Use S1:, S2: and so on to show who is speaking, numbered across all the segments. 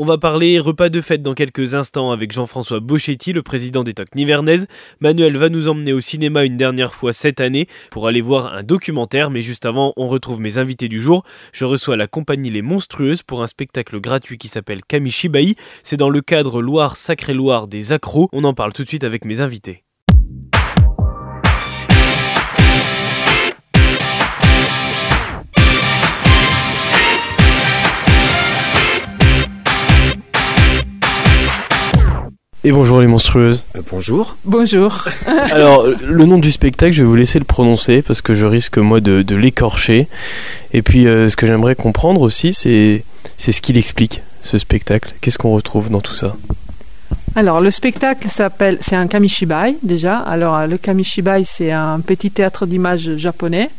S1: On va parler repas de fête dans quelques instants avec Jean-François Bochetti, le président des Tocs Nivernaises. Manuel va nous emmener au cinéma une dernière fois cette année pour aller voir un documentaire, mais juste avant, on retrouve mes invités du jour. Je reçois la compagnie Les Monstrueuses pour un spectacle gratuit qui s'appelle Kamishibai. C'est dans le cadre Loire Sacré Loire des Accros. On en parle tout de suite avec mes invités. Et bonjour les monstrueuses.
S2: Euh, bonjour.
S3: Bonjour.
S1: Alors, le nom du spectacle, je vais vous laisser le prononcer parce que je risque moi de, l'écorcher. Et puis, euh, ce que j'aimerais comprendre aussi, c'est c'est ce qu'il explique, ce spectacle. Qu'est-ce qu'on retrouve dans tout ça?
S3: Alors, le spectacle s'appelle, c'est un kamishibai déjà. Alors, le kamishibai, c'est un petit théâtre d'images japonais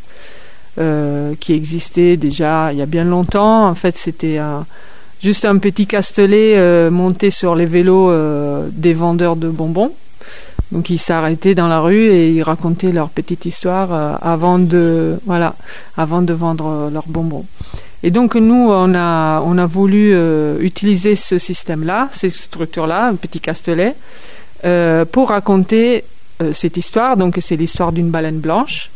S3: euh, qui existait déjà il y a bien longtemps. En fait, c'était un, juste un petit castelet euh, monté sur les vélos euh, des vendeurs de bonbons. Donc ils s'arrêtaient dans la rue et ils racontaient leur petite histoire euh, avant de voilà avant de vendre leurs bonbons. Et donc nous on a on a voulu utiliser ce système-là, cette structure-là, un petit castelet, pour raconter cette histoire. Donc c'est l'histoire d'une baleine blanche.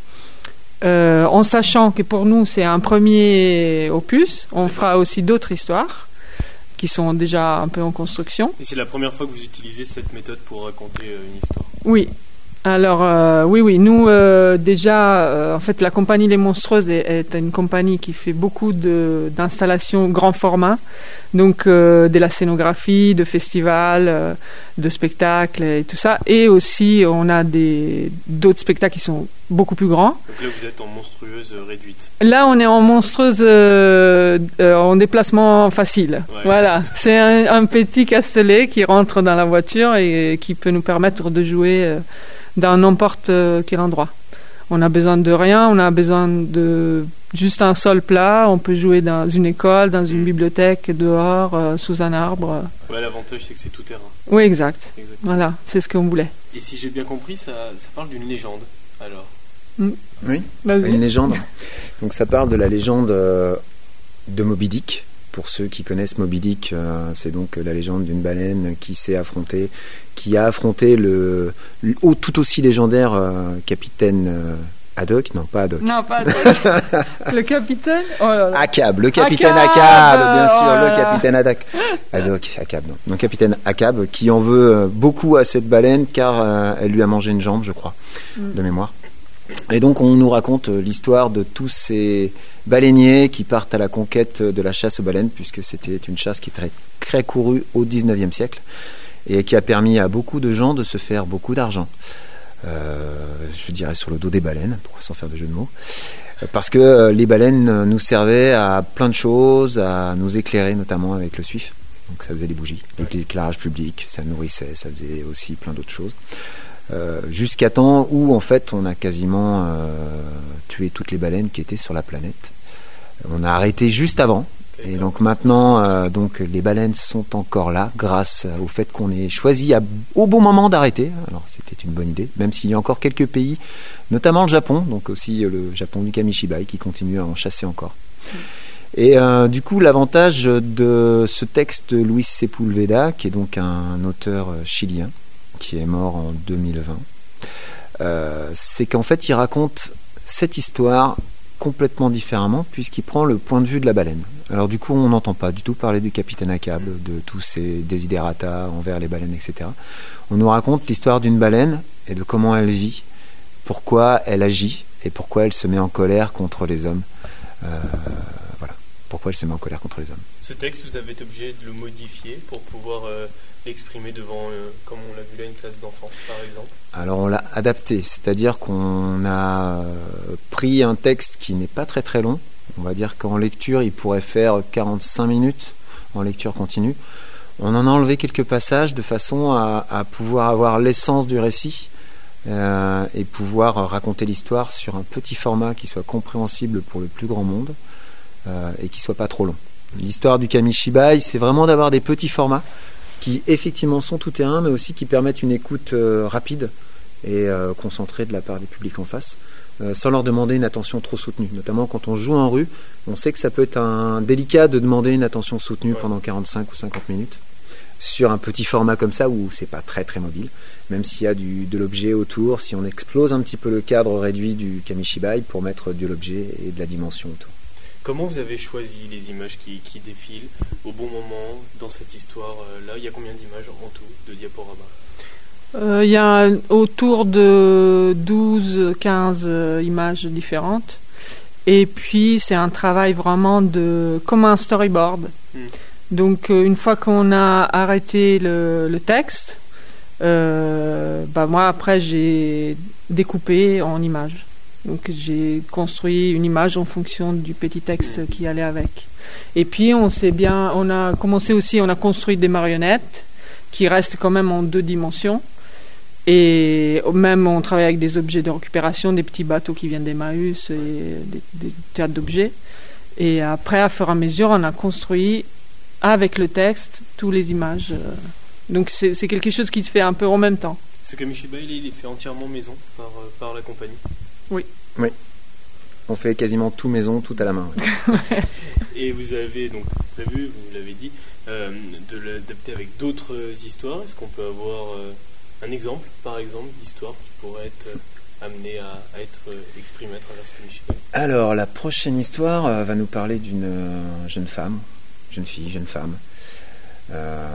S3: en sachant que pour nous c'est un premier opus, on fera aussi d'autres histoires qui sont déjà un peu en construction.
S1: Et c'est la première fois que vous utilisez cette méthode pour raconter euh, une histoire?
S3: Oui. Alors euh, oui, oui, nous euh, déjà, en fait, la compagnie Les Monstreuses est, une compagnie qui fait beaucoup d'installations grand format, donc de la scénographie, de festivals, de spectacles et tout ça, et aussi on a des d'autres spectacles qui sont beaucoup plus grand.
S1: Donc là, vous êtes en monstrueuse euh, réduite.
S3: Là, on est en monstrueuse euh, euh, en déplacement facile. Voilà, c'est un, petit castelet qui rentre dans la voiture et qui peut nous permettre de jouer dans n'importe quel endroit. On a besoin de rien, on a besoin de juste un sol plat. On peut jouer dans une école, dans une bibliothèque, dehors, sous un arbre.
S1: Ouais, l'avantage c'est que c'est tout terrain.
S3: Oui, exact. Voilà, c'est ce qu'on voulait.
S1: Et si j'ai bien compris, ça, ça parle d'une légende. Alors.
S2: Mm. Oui, une légende. Donc ça parle de la légende euh, de Moby Dick. Pour ceux qui connaissent Moby Dick, euh, c'est donc la légende d'une baleine qui s'est affrontée, qui a affronté le, tout aussi légendaire euh, capitaine Haddock, non pas Haddock.
S3: Non, pas Haddock. le capitaine oh
S2: Akab, le capitaine Akab, bien sûr, oh le capitaine Haddock. Haddock, Akab, non. Donc capitaine Akab, qui en veut beaucoup à cette baleine car elle lui a mangé une jambe, je crois, mm. de mémoire. Et donc on nous raconte euh, l'histoire de tous ces baleiniers qui partent à la conquête de la chasse aux baleines, puisque c'était une chasse qui était très, courue au 19e siècle et qui a permis à beaucoup de gens de se faire beaucoup d'argent. Euh, je dirais sur le dos des baleines, pour sans faire de jeu de mots. Parce que euh, les baleines nous servaient à plein de choses, à nous éclairer notamment avec le suif. Donc ça faisait les bougies, l'éclairage public, ça nourrissait, ça faisait aussi plein d'autres choses. Euh, jusqu'à temps où en fait on a quasiment euh, tué toutes les baleines qui étaient sur la planète. On a arrêté juste avant. Et donc maintenant, euh, donc les baleines sont encore là grâce au fait qu'on ait choisi au bon moment d'arrêter. Alors c'était une bonne idée, même s'il y a encore quelques pays, notamment le Japon, donc aussi le Japon du Kamishibai qui continue à en chasser encore. Et du coup, l'avantage de ce texte de Luis Sepulveda, qui est donc un auteur chilien, qui est mort en 2020, euh, c'est qu'en fait il raconte cette histoire complètement différemment puisqu'il prend le point de vue de la baleine. Alors du coup on n'entend pas du tout parler du capitaine à câble, de tous ses desiderata envers les baleines, etc. On nous raconte l'histoire d'une baleine et de comment elle vit, pourquoi elle agit et pourquoi elle se met en colère contre les hommes. Euh, voilà, pourquoi elle se met en colère contre les hommes.
S1: Ce texte, vous avez été obligé de le modifier pour pouvoir euh, exprimer devant, euh, comme on l'a vu là, une classe d'enfants, par exemple
S2: Alors on l'a adapté, c'est-à-dire qu'on a euh, pris un texte qui n'est pas très très long. On va dire qu'en lecture, il pourrait faire 45 minutes en lecture continue. On en a enlevé quelques passages de façon à, pouvoir avoir l'essence du récit euh, et pouvoir raconter l'histoire sur un petit format qui soit compréhensible pour le plus grand monde et qui soit pas trop long. L'histoire du Kamishibai, c'est vraiment d'avoir des petits formats qui effectivement sont tout terrain, mais aussi qui permettent une écoute euh, rapide et euh, concentrée de la part des publics en face. euh, sans leur demander une attention trop soutenue. Notamment quand on joue en rue, on sait que ça peut être un délicat de demander une attention soutenue pendant 45 ou 50 minutes sur un petit format comme ça où c'est pas très très mobile, même s'il y a du, de l'objet autour, si on explose un petit peu le cadre réduit du Kamishibai pour mettre de l'objet et de la dimension autour.
S1: Comment vous avez choisi les images qui, qui défilent au bon moment dans cette histoire-là Il y a combien d'images en tout de diaporamas
S3: euh, Il y a autour de 12-15 euh, images différentes. Et puis c'est un travail vraiment de comme un storyboard. Hmm. Donc euh, une fois qu'on a arrêté le, le texte, euh, bah moi après j'ai découpé en images. Donc j'ai construit une image en fonction du petit texte qui allait avec. Et puis on s'est bien, on a commencé aussi, on a construit des marionnettes qui restent quand même en deux dimensions. Et même on travaille avec des objets de récupération, des petits bateaux qui viennent d'Emmaüs et des, des théâtres d'objets. Et après, à fur et à mesure, on a construit avec le texte, toutes les images. Donc c'est quelque chose qui se fait un peu en même temps.
S1: Ce Kamishiba, il est fait entièrement maison par, euh, par la compagnie
S3: Oui.
S2: Oui. On fait quasiment tout maison, tout à la main.
S1: Et vous avez donc prévu, vous l'avez dit, euh, de l'adapter avec d'autres histoires. Est-ce qu'on peut avoir un exemple, par exemple, d'histoire qui pourrait être amenée à, être exprimée à travers ce Kamishiba
S2: Alors, la prochaine histoire va nous parler d'une jeune femme jeune fille, jeune femme, euh,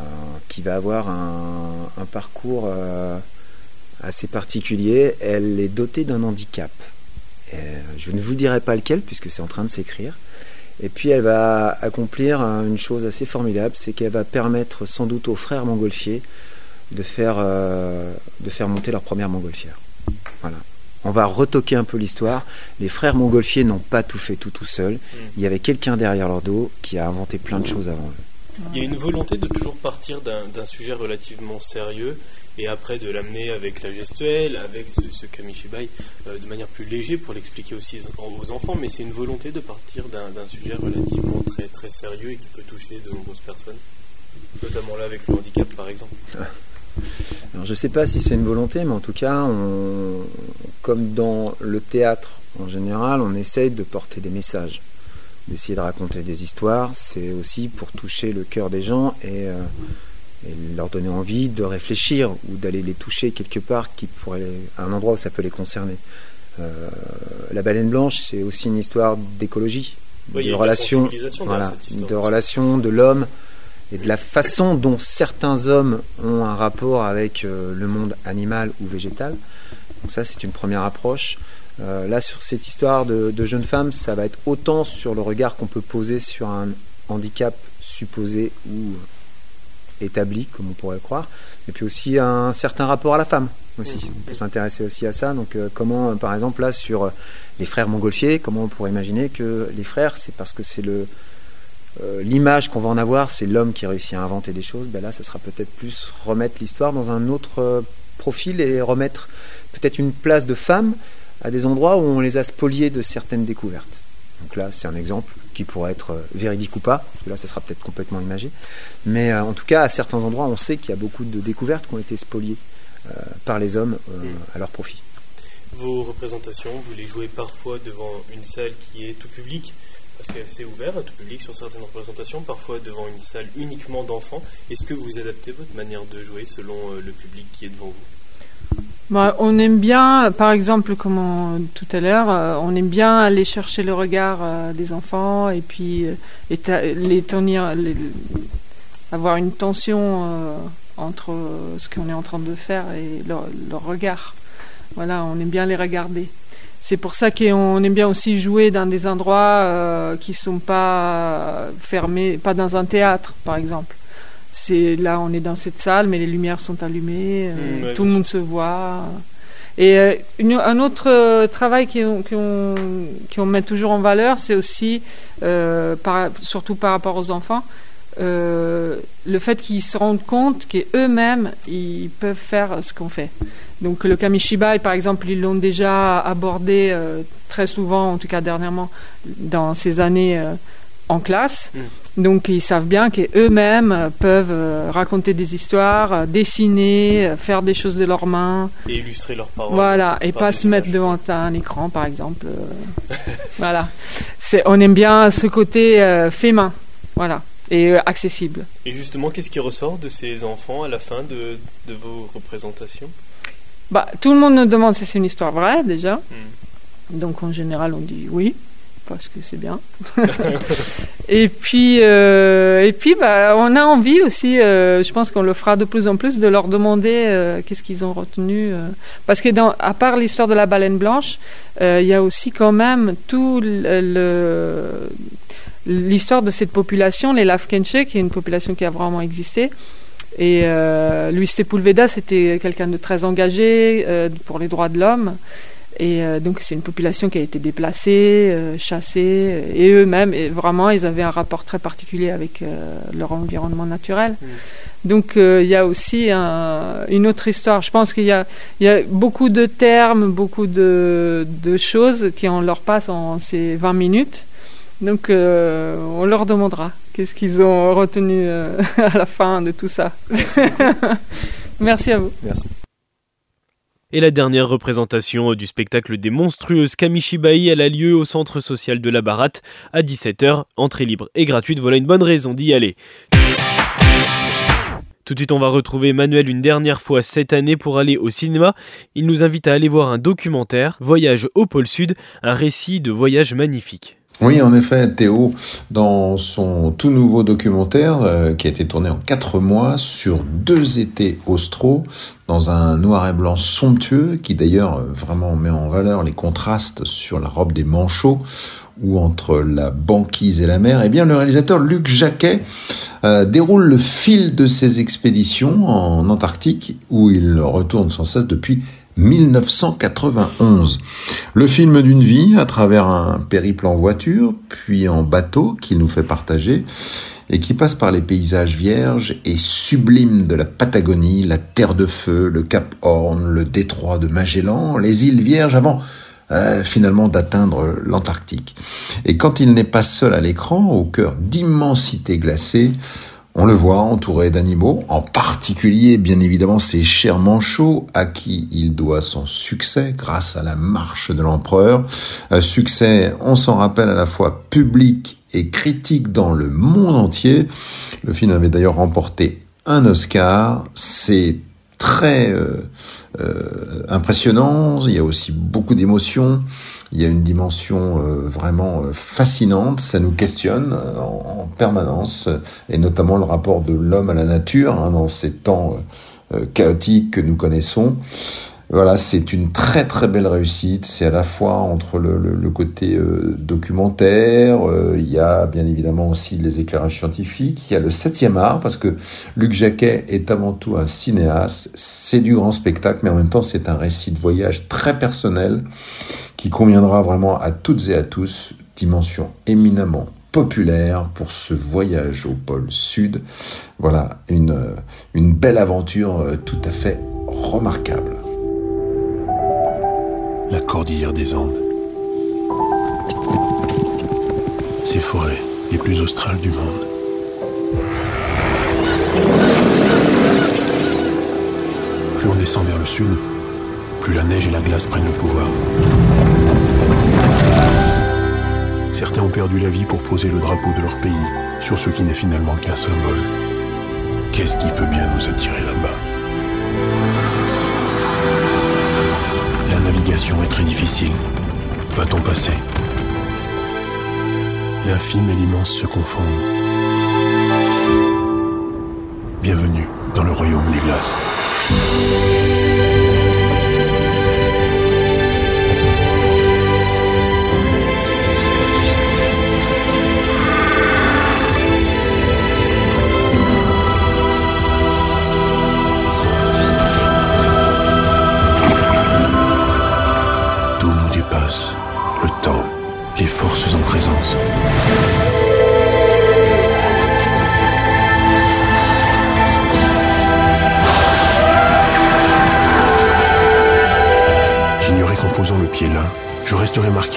S2: qui va avoir un, parcours euh, assez particulier. Elle est dotée d'un handicap. Euh, je ne vous dirai pas lequel, puisque c'est en train de s'écrire. Et puis elle va accomplir une chose assez formidable, c'est qu'elle va permettre sans doute aux frères montgolfiers de faire, de faire monter leur première montgolfière. Voilà on va retoquer un peu l'histoire. Les frères montgolfiers n'ont pas tout fait tout tout seuls. Mm. Il y avait quelqu'un derrière leur dos qui a inventé plein de choses avant eux.
S1: Il y a une volonté de toujours partir d'un sujet relativement sérieux et après de l'amener avec la gestuelle, avec ce, kamishibai euh, de manière plus légère pour l'expliquer aussi aux enfants, mais c'est une volonté de partir d'un sujet relativement très, très sérieux et qui peut toucher de nombreuses personnes, notamment là avec le handicap par exemple.
S2: Alors, je ne sais pas si c'est une volonté, mais en tout cas, comme dans le théâtre en général, on essaye de porter des messages, d'essayer de raconter des histoires. C'est aussi pour toucher le cœur des gens et, euh, leur donner envie de réfléchir ou d'aller les toucher quelque part, qui pourrait, à un endroit où ça peut les concerner. Euh, la baleine blanche, c'est aussi une histoire d'écologie, de, relation, voilà, de relation de l'homme et de la façon dont certains hommes ont un rapport avec euh, le monde animal ou végétal. Donc ça, c'est une première approche. Euh, là, sur cette histoire de, de, jeune femme, ça va être autant sur le regard qu'on peut poser sur un handicap supposé ou établi, comme on pourrait le croire, et puis aussi un certain rapport à la femme aussi. Mmh. On peut s'intéresser aussi à ça. Donc, euh, comment, par exemple, là, sur les frères montgolfiers, comment on pourrait imaginer que les frères, c'est parce que c'est le, euh, l'image qu'on va en avoir, c'est l'homme qui réussit à inventer des choses. Ben là, ça sera peut-être plus remettre l'histoire dans un autre euh, profil et remettre peut-être une place de femme à des endroits où on les a spoliés de certaines découvertes. Donc là, c'est un exemple qui pourrait être euh, véridique ou pas, parce que là, ça sera peut-être complètement imagé. Mais en tout cas, à certains endroits, on sait qu'il y a beaucoup de découvertes qui ont été spoliées par les hommes à leur profit.
S1: Vos représentations, vous les jouez parfois devant une salle qui est tout public, parce que c'est ouvert à tout public sur certaines représentations, parfois devant une salle uniquement d'enfants. Est-ce que vous adaptez votre manière de jouer selon euh, le public qui est devant vous?
S3: Bah, on aime bien, par exemple, comme tout à l'heure, euh, on aime bien aller chercher le regard euh, des enfants et puis les tenir, avoir une tension entre ce qu'on est en train de faire et leur, leur regard. Voilà, on aime bien les regarder. C'est pour ça qu'on aime bien aussi jouer dans des endroits euh, qui sont pas fermés, pas dans un théâtre, par exemple. C'est là, on est dans cette salle, mais les lumières sont allumées, euh, mmh, tout le monde se voit. Et euh, un autre euh, travail qu'on met toujours en valeur, c'est aussi, par, surtout par rapport aux enfants, le fait qu'ils se rendent compte qu'eux-mêmes, ils peuvent faire ce qu'on fait. Donc le kamishibai, par exemple, ils l'ont déjà abordé très souvent, en tout cas dernièrement, dans ces années en classe. Mm. Donc ils savent bien qu'eux-mêmes peuvent euh, raconter des histoires, euh, dessiner, faire des choses de leurs mains.
S1: Et illustrer leurs paroles.
S3: Voilà, et pas se mettre devant un écran par exemple. voilà. C'est, on aime bien ce côté fait main. Voilà et accessible.
S1: Et justement, qu'est-ce qui ressort de ces enfants à la fin de, de vos représentations?
S3: Bah, Tout le monde nous demande si c'est une histoire vraie déjà. Hmm. Donc en général, on dit oui parce que c'est bien. et puis, euh, et puis bah, on a envie aussi, euh, je pense qu'on le fera de plus en plus, de leur demander euh, qu'est-ce qu'ils ont retenu. parce que, à part l'histoire de la baleine blanche, il y a aussi quand même tout l'histoire de cette population, les Lafkenche, qui est une population qui a vraiment existé. Et Luis Sepulveda, c'était quelqu'un de très engagé pour les droits de l'homme. Et euh, donc c'est une population qui a été déplacée, euh, chassée, et eux-mêmes, vraiment, ils avaient un rapport très particulier avec euh, leur environnement naturel. Mm. Donc il y a aussi une autre histoire. Je pense qu'il y, y, a beaucoup de termes, beaucoup de, de, choses qui en leur passent en ces 20 minutes. Donc on leur demandera qu'est-ce qu'ils ont retenu à la fin de tout ça. Merci à vous.
S2: Merci.
S1: Et la dernière représentation du spectacle des monstrueuses Kamishibai, elle a lieu au centre social de la Baratte à 17h, entrée libre et gratuite, voilà une bonne raison d'y aller. Tout de suite, on va retrouver Manuel une dernière fois cette année pour aller au cinéma. Il nous invite à aller voir un documentaire, Voyage au pôle Sud, un récit de voyage magnifique.
S4: Oui, en effet, Théo, dans son tout nouveau documentaire euh, qui a été tourné en quatre mois sur deux étés austraux, dans un noir et blanc somptueux, qui d'ailleurs euh, vraiment met en valeur les contrastes sur la robe des manchots ou entre la banquise et la mer, eh bien le réalisateur Luc Jacquet euh, déroule le fil de ses expéditions en Antarctique, où il retourne sans cesse depuis 1991. Le film d'une vie à travers un périple en voiture, puis en bateau qu'il nous fait partager et qui passe par les paysages vierges et sublimes de la Patagonie, la Terre de Feu, le Cap Horn, le détroit de Magellan, les îles Vierges avant euh, finalement d'atteindre l'Antarctique. Et quand il n'est pas seul à l'écran, au cœur d'immensités glacées, on le voit entouré d'animaux, en particulier bien évidemment ces chers manchots à qui il doit son succès grâce à la marche de l'empereur. Un succès, on s'en rappelle à la fois public et critique dans le monde entier. Le film avait d'ailleurs remporté un Oscar. C'est très euh, euh, impressionnant. Il y a aussi beaucoup d'émotions. Il y a une dimension euh, vraiment euh, fascinante, ça nous questionne euh, en, permanence, et notamment le rapport de l'homme à la nature hein, dans ces temps chaotiques que nous connaissons. Voilà, c'est une très très belle réussite. C'est à la fois entre le, le, côté documentaire, il y a bien évidemment aussi les éclairages scientifiques, il y a le septième art, parce que Luc Jacquet est avant tout un cinéaste. C'est du grand spectacle, mais en même temps c'est un récit de voyage très personnel qui conviendra vraiment à toutes et à tous, dimension éminemment populaire pour ce voyage au pôle sud. Voilà, une, une belle aventure euh, tout à fait remarquable.
S5: La cordillère des Andes. Ces forêts les plus australes du monde. Plus on descend vers le sud, plus la neige et la glace prennent le pouvoir. Certains ont perdu la vie pour poser le drapeau de leur pays sur ce qui n'est finalement qu'un symbole. Qu'est-ce qui peut bien nous attirer là-bas? La navigation est très difficile. Va-t-on passer? L'infime et l'immense se confondent. Bienvenue dans le royaume des glaces.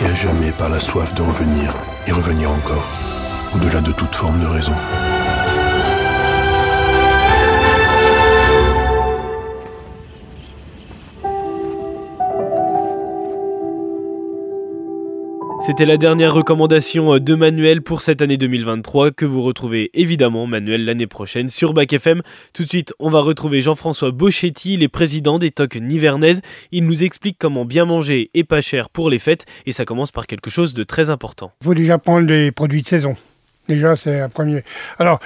S5: Marqué à jamais par la soif de revenir et revenir encore. au-delà de toute forme de raison.
S1: C'était la dernière recommandation de Manuel pour cette année 2023 que vous retrouvez évidemment Manuel l'année prochaine sur Bac FM. Tout de suite, on va retrouver Jean-François Bochetti, les présidents des tocs nivernaises. Il nous explique comment bien manger et pas cher pour les fêtes et ça commence par quelque chose de très important.
S6: Il faut déjà prendre les produits de saison. Déjà, c'est un premier. Alors,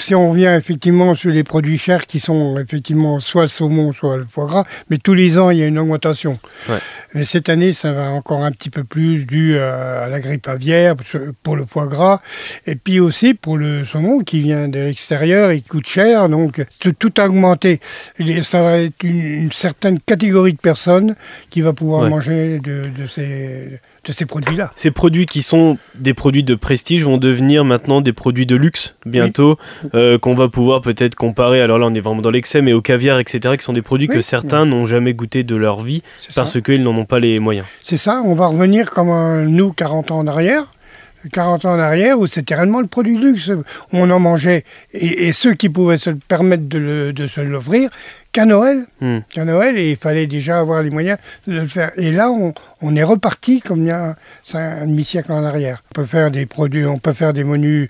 S6: si on revient effectivement sur les produits chers qui sont effectivement soit le saumon, soit le foie gras, mais tous les ans, il y a une augmentation. Mais cette année, ça va encore un petit peu plus dû à la grippe aviaire pour le foie gras, et puis aussi pour le saumon qui vient de l'extérieur et qui coûte cher. Donc, tout a augmenté. Ça va être une, certaine catégorie de personnes qui va pouvoir manger de, de ces de ces produits-là.
S1: Ces produits qui sont des produits de prestige vont devenir maintenant des produits de luxe bientôt, euh, qu'on va pouvoir peut-être comparer, alors là on est vraiment dans l'excès, mais au caviar, etc., qui sont des produits que certains n'ont jamais goûté de leur vie parce qu'ils n'en ont pas les moyens.
S6: C'est ça, on va revenir comme euh, nous 40 ans en arrière. 40 ans en arrière, où c'était réellement le produit de luxe. On en mangeait, et, ceux qui pouvaient se permettre de, de se l'offrir, qu'à Noël. Hmm. Qu'à Noël, et il fallait déjà avoir les moyens de le faire. Et là, on, est reparti comme il y a un demi-siècle en arrière. On peut faire des produits, on peut faire des menus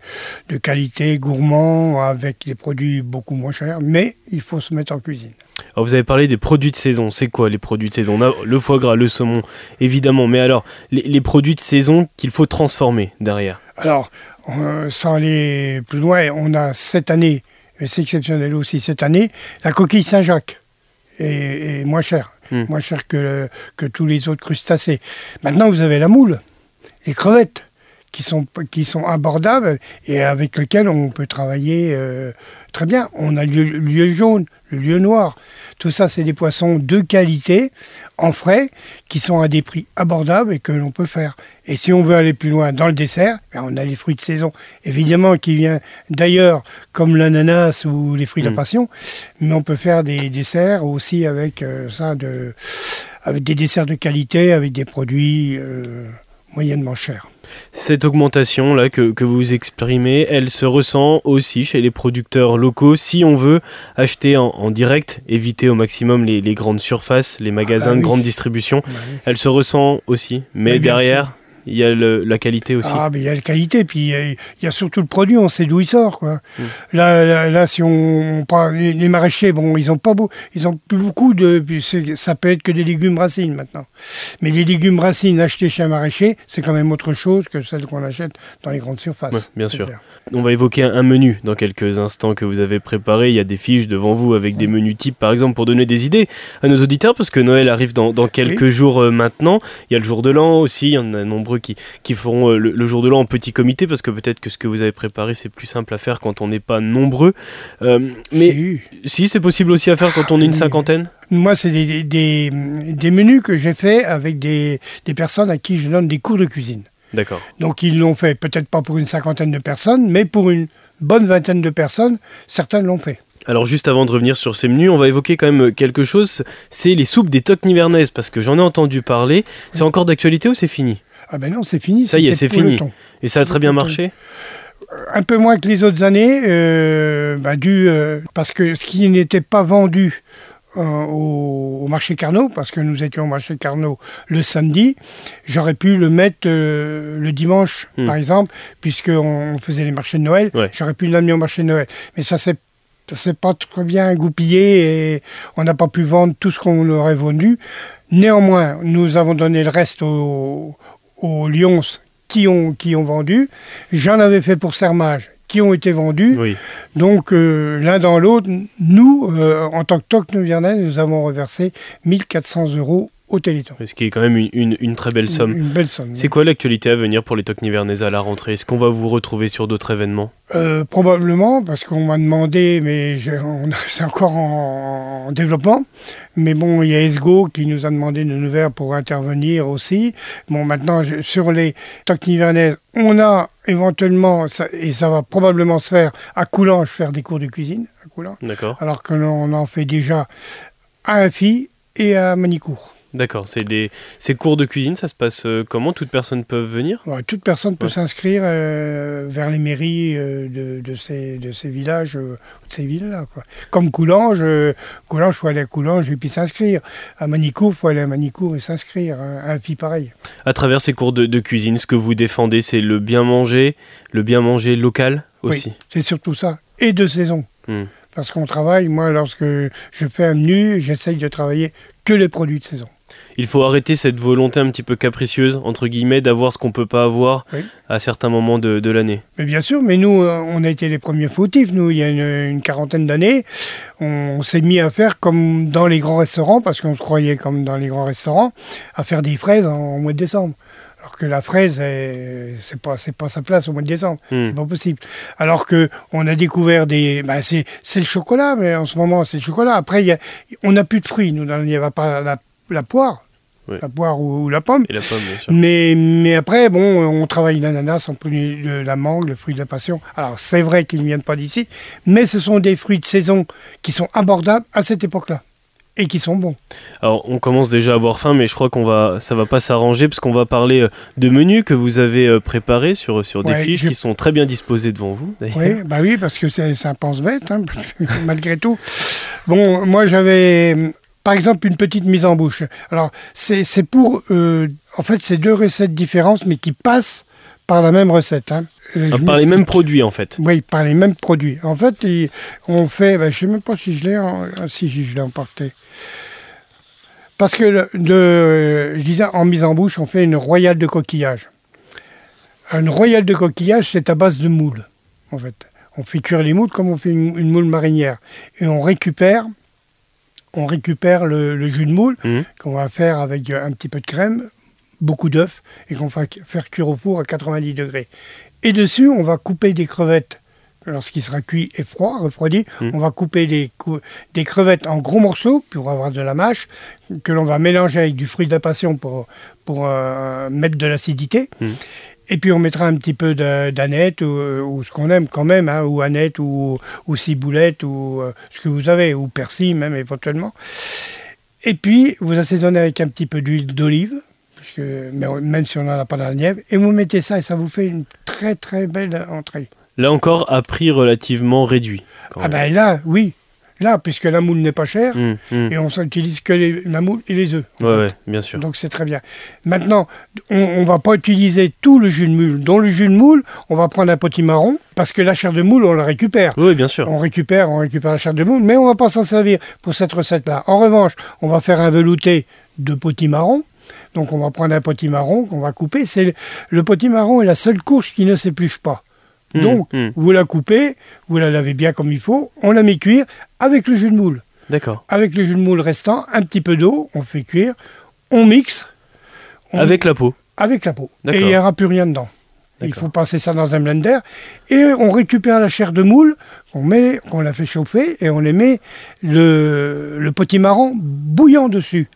S6: de qualité, gourmands, avec des produits beaucoup moins chers, mais il faut se mettre en cuisine.
S1: Alors vous avez parlé des produits de saison. C'est quoi les produits de saison? On a le foie gras, le saumon, évidemment. Mais alors, les, produits de saison qu'il faut transformer derrière?
S6: Alors, euh, sans aller plus loin, on a cette année mais c'est exceptionnel aussi cette année, la coquille Saint-Jacques est, moins chère, hmm. moins chère que, que tous les autres crustacés. Maintenant, vous avez la moule, les crevettes, qui sont, qui sont abordables et avec lesquelles on peut travailler euh, très bien. On a le lieu jaune, le lieu noir. Tout ça, c'est des poissons de qualité, en frais, qui sont à des prix abordables et que l'on peut faire. Et si on veut aller plus loin dans le dessert, ben, on a les fruits de saison, évidemment, qui viennent d'ailleurs, comme l'ananas ou les fruits de la mm. passion, mais on peut faire des desserts aussi avec euh, ça, de, avec des desserts de qualité, avec des produits euh, moyennement chers.
S1: Cette augmentation-là que, que, vous exprimez, elle se ressent aussi chez les producteurs locaux. Si on veut acheter en, direct, éviter au maximum les, grandes surfaces, les magasins ah bah de grande distribution, bah elle se ressent aussi. Mais derrière, il y a la qualité aussi.
S6: Ah, mais il y a la qualité, puis il y, a surtout le produit, on sait d'où il sort. Quoi. Mm. Là, là, si on, prend les maraîchers, bon, ils ont pas beau, ils ont plus beaucoup de, ça peut être que des légumes racines maintenant. Mais les légumes racines achetés chez un maraîcher, c'est quand même autre chose que celles qu'on achète dans les grandes surfaces.
S1: bien sûr. On va évoquer un menu dans quelques instants que vous avez préparé. Il y a des fiches devant vous avec des menus types, par exemple, pour donner des idées à nos auditeurs, parce que Noël arrive dans, quelques jours euh, maintenant. Il y a le jour de l'an aussi, il y en a nombreux qui, qui feront euh, le, jour de l'an en petit comité, parce que peut-être que ce que vous avez préparé, c'est plus simple à faire quand on n'est pas nombreux. Euh, mais si, c'est possible aussi à faire quand on est une cinquantaine
S6: moi, c'est des, des, des, menus que j'ai fait avec des, des personnes à qui je donne des cours de cuisine.
S1: D'accord.
S6: Donc ils l'ont fait peut-être pas pour une cinquantaine de personnes, mais pour une bonne vingtaine de personnes, certains l'ont fait.
S1: Alors juste avant de revenir sur ces menus, on va évoquer quand même quelque chose, c'est les soupes des toques nivernaises, parce que j'en ai entendu parler. C'est encore d'actualité ou c'est fini?
S6: Ah ben non, c'est fini.
S1: Ça y est, c'est fini. Et ça a très bien marché
S6: un peu moins que les autres années, euh, bah, dû, euh, parce que ce qui n'était pas vendu euh, au, marché Carnot, parce que nous étions au marché Carnot le samedi. J'aurais pu le mettre euh, le dimanche, hmm. par exemple, puisqu'on faisait les marchés de Noël. J'aurais pu l'amener au marché de Noël. Mais ça s'est s'est pas très bien goupillé et on n'a pas pu vendre tout ce qu'on aurait vendu. Néanmoins, nous avons donné le reste aux, aux Lions qui ont, qui ont vendu. J'en avais fait pour Sermage qui ont été vendus. Donc euh, l'un dans l'autre, nous, euh, en tant que TOC Nivernais, nous avons reversé 1400 euros au Téléthon.
S1: Ce qui est quand même une, une, très belle somme.
S6: Une, belle somme.
S1: C'est quoi l'actualité à venir pour les TOC Nivernais à la rentrée? Est-ce qu'on va vous retrouver sur d'autres événements?
S6: Euh, Probablement, parce qu'on m'a demandé, mais c'est encore en, développement. Mais bon, il y a ESGO qui nous a demandé de nous faire pour intervenir aussi. Bon, maintenant, sur les TOC Nivernais, on a éventuellement, et ça va probablement se faire à Coulanges, faire des cours de cuisine à
S1: D'accord.
S6: Alors que l'on en fait déjà à Infi et à Manicourt.
S1: D'accord, c'est des ces cours de cuisine, ça se passe euh, comment Toute personne peut venir?
S6: Ouais, toute personne peut
S1: Ouais.
S6: s'inscrire euh, vers les mairies euh, de, de ces, de ces villages, euh, de ces villes-là. Comme Coulanges, Coulanges, il faut aller à Coulanges et puis s'inscrire. À Manicourt, il faut aller à Manicourt et s'inscrire. hein. Un fille pareil.
S1: À travers ces cours de, de cuisine, ce que vous défendez, c'est le bien manger, le bien manger local aussi?
S6: C'est surtout ça. Et de saison.
S1: Hmm.
S6: Parce qu'on travaille, moi, lorsque je fais un menu, j'essaye de travailler que les produits de saison.
S1: Il faut arrêter cette volonté un petit peu capricieuse, entre guillemets, d'avoir ce qu'on peut pas avoir
S6: Oui.
S1: à certains moments de, de l'année.
S6: Mais bien sûr, mais nous, euh, on a été les premiers fautifs. Nous, il y a une, une quarantaine d'années, on, s'est mis à faire comme dans les grands restaurants, parce qu'on se croyait comme dans les grands restaurants, à faire des fraises en, en mois de décembre. Alors que la fraise, c'est pas, c'est pas sa place au mois de décembre.
S1: Hmm.
S6: C'est pas possible. Alors que on a découvert des, bah, c'est, le chocolat, mais en ce moment c'est le chocolat. Après, y a, on n'a plus de fruits. Nous, il n'y avait pas la, la poire,
S1: Oui.
S6: la poire ou, ou la pomme.
S1: Et la pomme, bien sûr.
S6: Mais, mais après, bon, on travaille l'ananas, on prend le- la mangue, le fruit de la passion. Alors, c'est vrai qu'ils ne viennent pas d'ici, mais ce sont des fruits de saison qui sont abordables à cette époque-là et qui sont bons.
S1: Alors, on commence déjà à avoir faim, mais je crois qu'on va, ça va pas s'arranger parce qu'on va parler euh, de menus que vous avez euh, préparés sur, sur des
S6: Ouais,
S1: fiches
S6: je-
S1: qui sont très bien disposées devant vous.
S6: Oui, bah oui, parce que c'est un pense-bête, hein, malgré tout. Bon, moi j'avais, par exemple, une petite mise en bouche. Alors, c'est pour, euh, en fait, c'est deux recettes différentes, mais qui passent par la même recette. Hein. Je
S1: Ah, par les mêmes produits, en fait.
S6: Oui, par les mêmes produits. En fait, il- on fait, ben, je sais même pas si je l'ai, ah, si je l'ai emporté. Parce que, le- je disais, en mise en bouche, on fait une royale de coquillage. Une royale de coquillage, c'est à base de moules, en fait. On fait cuire les moules comme on fait une, une moule marinière. Et on récupère, on récupère le, le jus de moule
S1: Mhm.
S6: qu'on va faire avec un petit peu de crème, beaucoup d'œufs, et qu'on va faire cuire au four à 90 degrés. Et dessus, on va couper des crevettes. Lorsqu'il sera cuit et froid, refroidi,
S1: Mhm.
S6: on va couper des, cou- des crevettes en gros morceaux pour avoir de la mâche, que l'on va mélanger avec du fruit de la passion pour, pour euh, mettre de l'acidité.
S1: Mhm.
S6: Et puis on mettra un petit peu d'aneth ou, ou ce qu'on aime quand même, hein, ou aneth ou, ou ciboulette ou euh, ce que vous avez, ou persil même éventuellement. Et puis vous assaisonnez avec un petit peu d'huile d'olive, même si on n'en a pas dans la Nièvre, et vous mettez ça et ça vous fait une très très belle entrée.
S1: Là encore, à prix relativement réduit. quand
S6: Ah ben là, oui, là, puisque la moule n'est pas chère,
S1: Hum, hum.
S6: et on n'utilise que les- la moule et les œufs.
S1: Ouais, ouais, bien sûr.
S6: Donc c'est très bien. Maintenant, on ne va pas utiliser tout le jus de moule. Dans le jus de moule, on va prendre un potimarron, parce que la chair de moule, on la récupère.
S1: Oui, bien sûr.
S6: On récupère, on récupère la chair de moule, mais on va pas s'en servir pour cette recette-là. En revanche, on va faire un velouté de potimarron. Donc on va prendre un potimarron qu'on va couper. C'est le, le potimarron est la seule courge qui ne s'épluche pas.
S1: Hum,
S6: Donc
S1: hum.
S6: vous la coupez, vous la lavez bien comme il faut, on la met cuire avec le jus de moule.
S1: D'accord.
S6: Avec le jus de moule restant, un petit peu d'eau, on fait cuire, on mixe. on-
S1: Avec la peau.
S6: avec la peau. Et il n'y aura plus rien dedans. Il faut passer ça dans un blender et on récupère la chair de moule qu'on met, qu'on la fait chauffer et on les met le, le potimarron bouillant dessus.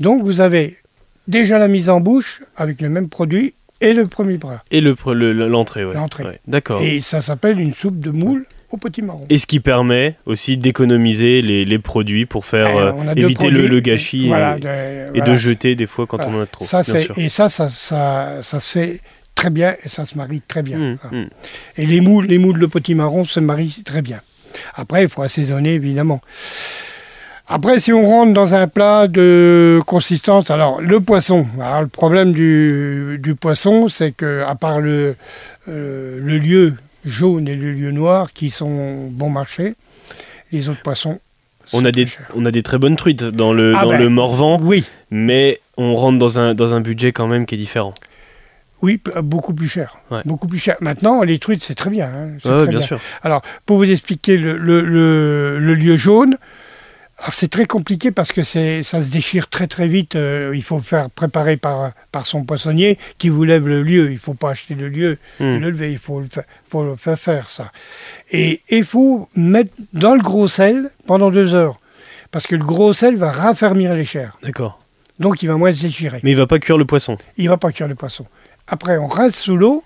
S6: Donc vous avez déjà la mise en bouche avec le même produit et le premier bras.
S1: Et le pre- le- le- l'entrée, ouais.
S6: L'entrée.
S1: Ouais, D'accord.
S6: Et ça s'appelle une soupe de moule au potimarron.
S1: Et ce qui permet aussi d'économiser les, les produits pour faire
S6: Euh,
S1: euh, éviter le,
S6: produits.
S1: le gâchis
S6: Voilà,
S1: et,
S6: de-
S1: et
S6: voilà.
S1: de jeter des fois quand
S6: Voilà.
S1: on en a trop.
S6: Ça,
S1: bien sûr.
S6: et ça ça, ça, ça se fait très bien et ça se marie très bien.
S1: Hum, hum.
S6: Et les moules, les moules de potimarron se marient très bien. Après, il faut assaisonner, évidemment. Après, si on rentre dans un plat de consistance, alors le poisson. Alors, le problème du, du poisson, c'est que à part le, euh, le lieu jaune et le lieu noir qui sont bon marché, les autres poissons.
S1: On a, des, on a des très bonnes truites dans le,
S6: Ah
S1: dans
S6: ben,
S1: le Morvan,
S6: Oui,
S1: mais on rentre dans un, dans un budget quand même qui est différent.
S6: oui, beaucoup plus cher.
S1: Ouais.
S6: Beaucoup plus cher. Maintenant, les truites, c'est très bien. hein, c'est très
S1: bien sûr.
S6: Alors, pour vous expliquer le, le- le- le lieu jaune, c'est très compliqué parce que c'est, ça se déchire très très vite. euh, il faut le faire préparer par, par son poissonnier qui vous lève le lieu. Il ne faut pas acheter le lieu,
S1: Hum.
S6: le lever, il faut le, fa- faut le faire faire ça. Et il faut mettre dans le gros sel pendant deux heures. Parce que le gros sel va raffermir les chairs.
S1: D'accord.
S6: Donc il va moins se déchirer.
S1: Mais il va pas cuire le poisson.
S6: Il ne va pas cuire le poisson. Après, on rince sous l'eau,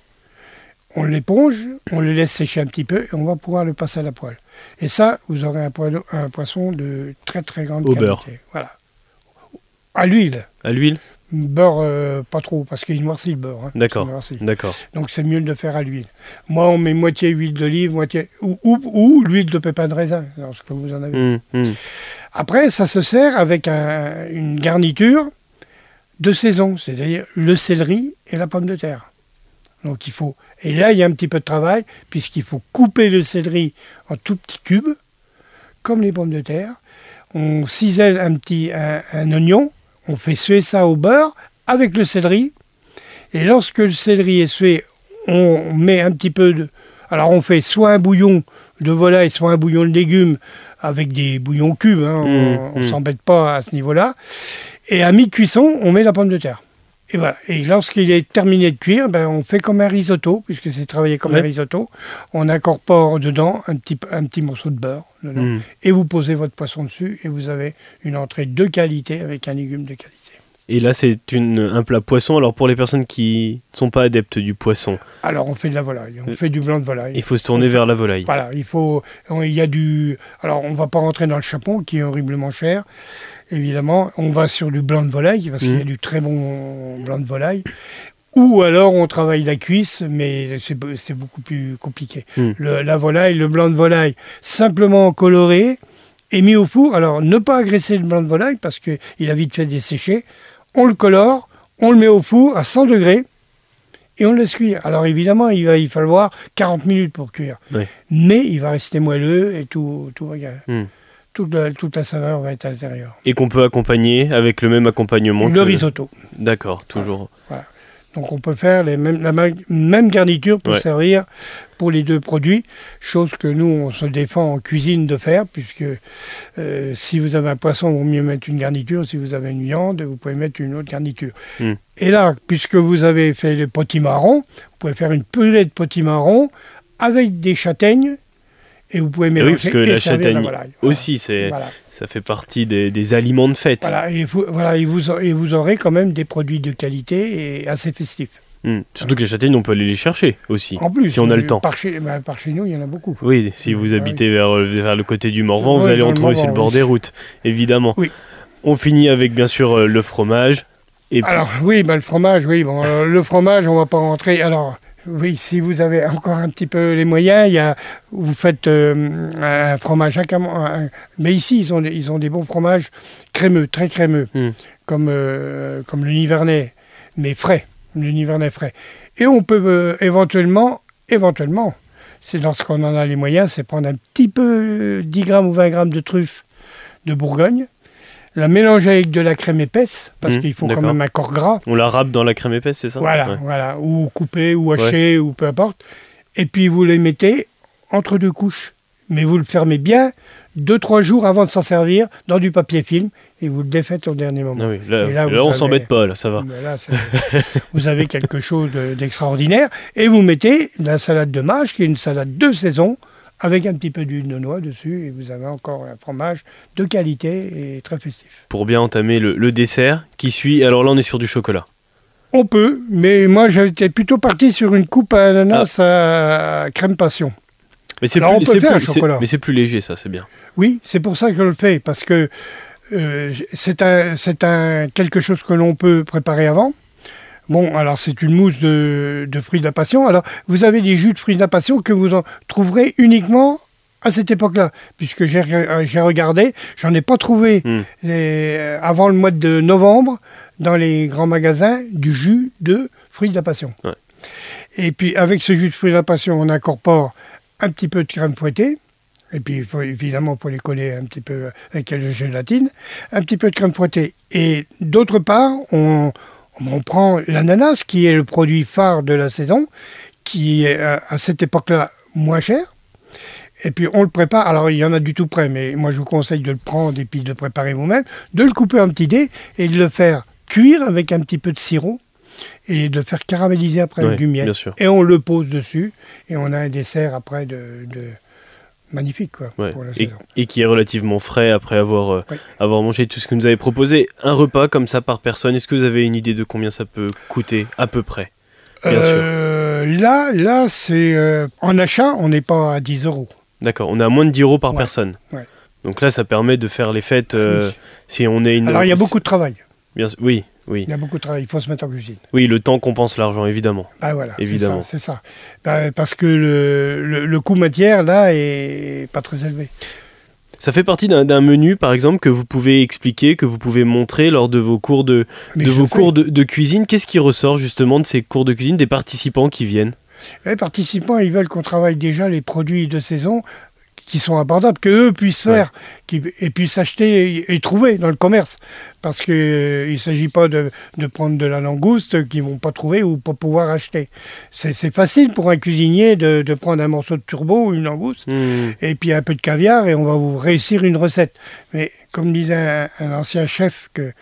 S6: on l'éponge, on le laisse sécher un petit peu et on va pouvoir le passer à la poêle. Et ça, vous aurez un, poisson de très très grande
S1: Au
S6: qualité.
S1: beurre.
S6: Voilà. À l'huile.
S1: À l'huile
S6: Beurre, euh, pas trop, parce qu'il noircit le beurre. hein.
S1: D'accord. D'accord.
S6: Donc c'est mieux de le faire à l'huile. Moi, on met moitié huile d'olive, moitié ou, ou, ou l'huile de pépins de raisin, lorsque vous en avez.
S1: Hum, hum.
S6: Après, ça se sert avec un- une garniture de saison, c'est-à-dire le céleri et la pomme de terre. Donc il faut. Et là, il y a un petit peu de travail, puisqu'il faut couper le céleri en tout petits cubes, comme les pommes de terre. On cisèle un petit un, un oignon, on fait suer ça au beurre avec le céleri. Et lorsque le céleri est sué, on met un petit peu de. Alors on fait soit un bouillon de volaille, soit un bouillon de légumes avec des bouillons cubes. hein,
S1: Mmh,
S6: on ne
S1: mmh.
S6: s'embête pas à ce niveau-là. Et à mi-cuisson, on met la pomme de terre. Et voilà. Et lorsqu'il est terminé de cuire, ben, on fait comme un risotto, puisque c'est travaillé comme
S1: Ouais.
S6: un risotto. On incorpore dedans un petit, un petit morceau de beurre.
S1: Hum.
S6: Et vous posez votre poisson dessus et vous avez une entrée de qualité avec un légume de qualité.
S1: Et là, c'est un plat poisson. Alors, pour les personnes qui ne sont pas adeptes du poisson,
S6: Alors on fait de la volaille, on
S1: Euh,
S6: fait du blanc de volaille.
S1: il faut se tourner vers la volaille.
S6: Voilà, il faut. Il y a du. Alors, on va pas rentrer dans le chapon qui est horriblement cher. Évidemment, on va sur du blanc de volaille parce qu'il y a
S1: Mhm.
S6: du très bon blanc de volaille. Ou alors on travaille la cuisse, mais c'est be- c'est beaucoup plus compliqué.
S1: Mhm.
S6: Le- la volaille, le blanc de volaille, simplement coloré et mis au four. Alors, ne pas agresser le blanc de volaille parce qu'il a vite fait dessécher. On le colore, on le met au four à 100 degrés et on le laisse cuire. Alors évidemment, il va y falloir 40 minutes pour cuire.
S1: Oui.
S6: Mais il va rester moelleux et tout, tout va bien. Toute, la, toute la saveur va être à l'intérieur.
S1: Et qu'on peut accompagner avec le même accompagnement
S6: Le
S1: que-
S6: risotto.
S1: D'accord, toujours.
S6: Donc on peut faire les mêmes, la même garniture pour
S1: Ouais.
S6: servir pour les deux produits, chose que nous on se défend en cuisine de faire, puisque euh, si vous avez un poisson, il vaut mieux mettre une garniture, si vous avez une viande, vous pouvez mettre une autre garniture.
S1: Hmm.
S6: Et là, puisque vous avez fait le potimarron, vous pouvez faire une purée de potimarron avec des châtaignes, et vous pouvez mélanger
S1: oui, parce que
S6: et
S1: la
S6: servir
S1: châtaigne
S6: volaille. Voilà.
S1: aussi, c'est,
S6: Voilà.
S1: ça fait partie des, des aliments de fête.
S6: Voilà, et vous, voilà, et vous, et vous aurez quand même des produits de qualité et assez festifs.
S1: Hmm. Surtout que les châtaignes, on peut aller les chercher aussi,
S6: En plus,
S1: si on a le
S6: euh,
S1: temps.
S6: Par chez, bah, par chez nous, il y en a beaucoup.
S1: Oui, si vous
S6: Ah
S1: habitez vers, vers le côté du Morvan, vous allez en trouver sur le bord
S6: oui.
S1: des routes, évidemment.
S6: Oui.
S1: On finit avec bien sûr euh, le fromage. Et puis-
S6: Alors oui, bah, le fromage, oui. Bon, euh, le fromage, on va pas rentrer. Alors oui, si vous avez encore un petit peu les moyens, il y a, vous faites euh, un fromage à Mais ici, ils ont, des- ils ont des bons fromages crémeux, très crémeux,
S1: Hmm.
S6: comme, euh, comme le Nivernais, mais frais. Le Nivernais frais. Et on peut euh, éventuellement, éventuellement, c'est lorsqu'on en a les moyens, c'est prendre un petit peu, euh, 10 grammes ou 20 grammes de truffes de Bourgogne, la mélanger avec de la crème épaisse, parce
S1: Hmm,
S6: qu'il faut quand même un corps gras.
S1: on la râpe dans la crème épaisse, c'est ça?
S6: Voilà,
S1: Ouais.
S6: voilà, ou coupé, ou haché, ou peu importe. Et puis vous les mettez entre deux couches. Mais vous le fermez bien, deux, trois jours avant de s'en servir, dans du papier film, et vous le défaites au dernier moment.
S1: Ah oui, là,
S6: Et là,
S1: là, on
S6: avez-
S1: s'embête pas, là, ça va.
S6: Là, vous avez quelque chose de- d'extraordinaire. Et vous mettez la salade de mâche, qui est une salade de saison, avec un petit peu d'huile de noix dessus, et vous avez encore un fromage de qualité et très festif.
S1: Pour bien entamer le, le dessert qui suit, alors là, on est sur du chocolat.
S6: On peut, mais moi j'étais plutôt parti sur une coupe à ananas à crème passion.
S1: Mais c'est plus, léger, ça, c'est bien.
S6: Oui, c'est pour ça que je le fais, parce que euh, c'est un, un, quelque chose que l'on peut préparer avant. Bon, alors c'est une mousse de, de fruits de la passion. Alors, vous avez des jus de fruits de la passion que vous en trouverez uniquement à cette époque-là, puisque j'ai j'ai regardé, j'en ai pas trouvé
S1: Hmm.
S6: euh, avant le mois de novembre dans les grands magasins du jus de fruits de la passion.
S1: Ouais.
S6: Et puis avec ce jus de fruits de la passion, on incorpore un petit peu de crème fouettée, et puis il faut, évidemment pour les coller un petit peu avec la gélatine, un petit peu de crème fouettée. Et d'autre part, on, on prend l'ananas, qui est le produit phare de la saison, qui est à, à cette époque-là moins cher. Et puis on le prépare, alors il y en a du tout prêt, mais moi je vous conseille de le prendre et puis de le préparer vous-même, de le couper en petits dés et de le faire cuire avec un petit peu de sirop et de le faire caraméliser après avec du miel. Et on le pose dessus et on a un dessert après de, de- magnifique quoi,
S1: Ouais.
S6: pour la
S1: Et,
S6: saison.
S1: et qui est relativement frais après avoir, euh,
S6: Oui.
S1: avoir mangé tout ce que nous avez proposé. Un repas comme ça par personne, est-ce que vous avez une idée de combien ça peut coûter à peu près? Bien
S6: Euh, Là, là c'est euh, en achat, on n'est pas à 10 euros.
S1: D'accord, on est à moins de 10 euros par
S6: Ouais,
S1: personne.
S6: ouais.
S1: Donc là, ça permet de faire les fêtes euh,
S6: Oui.
S1: si on est une.
S6: Alors il y a beaucoup de travail.
S1: Bien. Oui, oui.
S6: Il y a beaucoup de travail, il faut se mettre en cuisine.
S1: Oui, le temps compense l'argent, évidemment.
S6: Ah voilà, c'est
S1: Évidemment.
S6: ça. c'est ça. Ben, parce que le, le, le coût matière, là, est pas très élevé.
S1: Ça fait partie d'un menu, par exemple, que vous pouvez expliquer, que vous pouvez montrer lors de vos cours de, vos cours de, de cuisine. Qu'est-ce qui ressort justement de ces cours de cuisine des participants qui viennent?
S6: Les participants, ils veulent qu'on travaille déjà les produits de saison qui sont abordables, qu'eux puissent faire qui- et puissent acheter et, et trouver dans le commerce. Parce qu'il ne s'agit pas de, de prendre de la langouste qu'ils ne vont pas trouver ou pas pouvoir acheter. C'est facile pour un cuisinier de, de prendre un morceau de turbo ou une langouste
S1: Hmm,
S6: et puis un peu de caviar et on va vous réussir une recette. Mais comme disait un, un ancien chef que,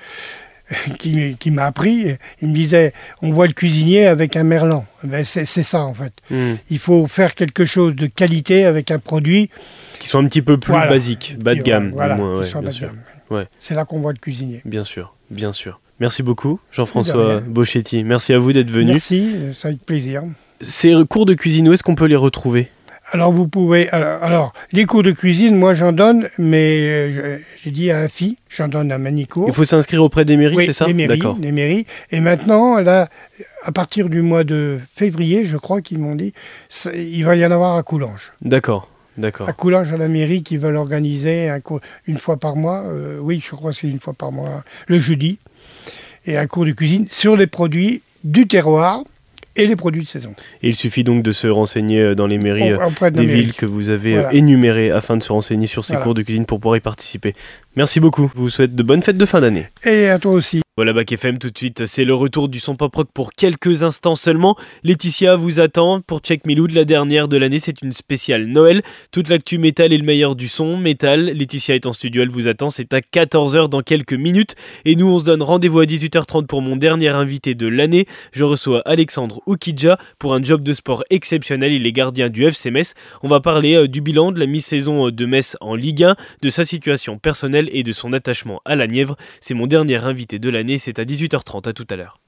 S6: qui, qui m'a appris, il me disait on voit le cuisinier avec un merlan. Ben, c'est ça en fait.
S1: hmm.
S6: Il faut faire quelque chose de qualité avec un produit
S1: Qui sont un petit peu plus
S6: Voilà.
S1: basiques, bas de gamme.
S6: voilà,
S1: au moins,
S6: qui
S1: ouais,
S6: soit.
S1: Ouais.
S6: C'est là qu'on voit le cuisinier.
S1: Bien sûr, bien sûr. Merci beaucoup, Jean-François. Boschetti. Merci à vous d'être venu.
S6: Merci, euh, c'est avec plaisir.
S1: Ces cours de cuisine, où est-ce qu'on peut les retrouver?
S6: Alors vous pouvez. Alors, alors, les cours de cuisine, moi j'en donne, mais euh, j'ai dit à Afi, j'en donne à Manicourt.
S1: Il faut s'inscrire auprès des mairies,
S6: Oui,
S1: c'est ça
S6: des mairies, des mairies. Et maintenant, là, à partir du mois de février, je crois qu'ils m'ont dit, il va y en avoir à Coulanges.
S1: D'accord, d'accord.
S6: À Coulanges, à la mairie, qui veulent organiser un cours une fois par mois. euh, oui, je crois que c'est une fois par mois, le jeudi. Et un cours de cuisine sur les produits du terroir et les produits de saison.
S1: Et il suffit donc de se renseigner euh, dans les mairies euh,
S6: Auprès
S1: des villes que vous avez euh,
S6: Voilà.
S1: énumérées afin de se renseigner sur ces
S6: Voilà.
S1: cours de cuisine pour pouvoir y participer. Merci beaucoup. Je vous souhaite de bonnes fêtes de fin d'année.
S6: Et à toi aussi.
S1: Voilà Bac FM tout de suite, c'est le retour du son pop rock pour quelques instants seulement. Laetitia vous attend pour Check Me Loud, la dernière de l'année, c'est une spéciale Noël. Toute l'actu métal et le meilleur du son, métal. Laetitia est en studio, elle vous attend, c'est à 14h dans quelques minutes. Et nous on se donne rendez-vous à 18h30 pour mon dernier invité de l'année. Je reçois Alexandre Oukidja pour un job de sport exceptionnel, il est gardien du FC. On va parler euh, du bilan de la mi-saison euh, de Metz en Ligue 1, de sa situation personnelle et de son attachement à la Nièvre. C'est mon dernier invité de l'année, c'est à 18h30, à tout à l'heure.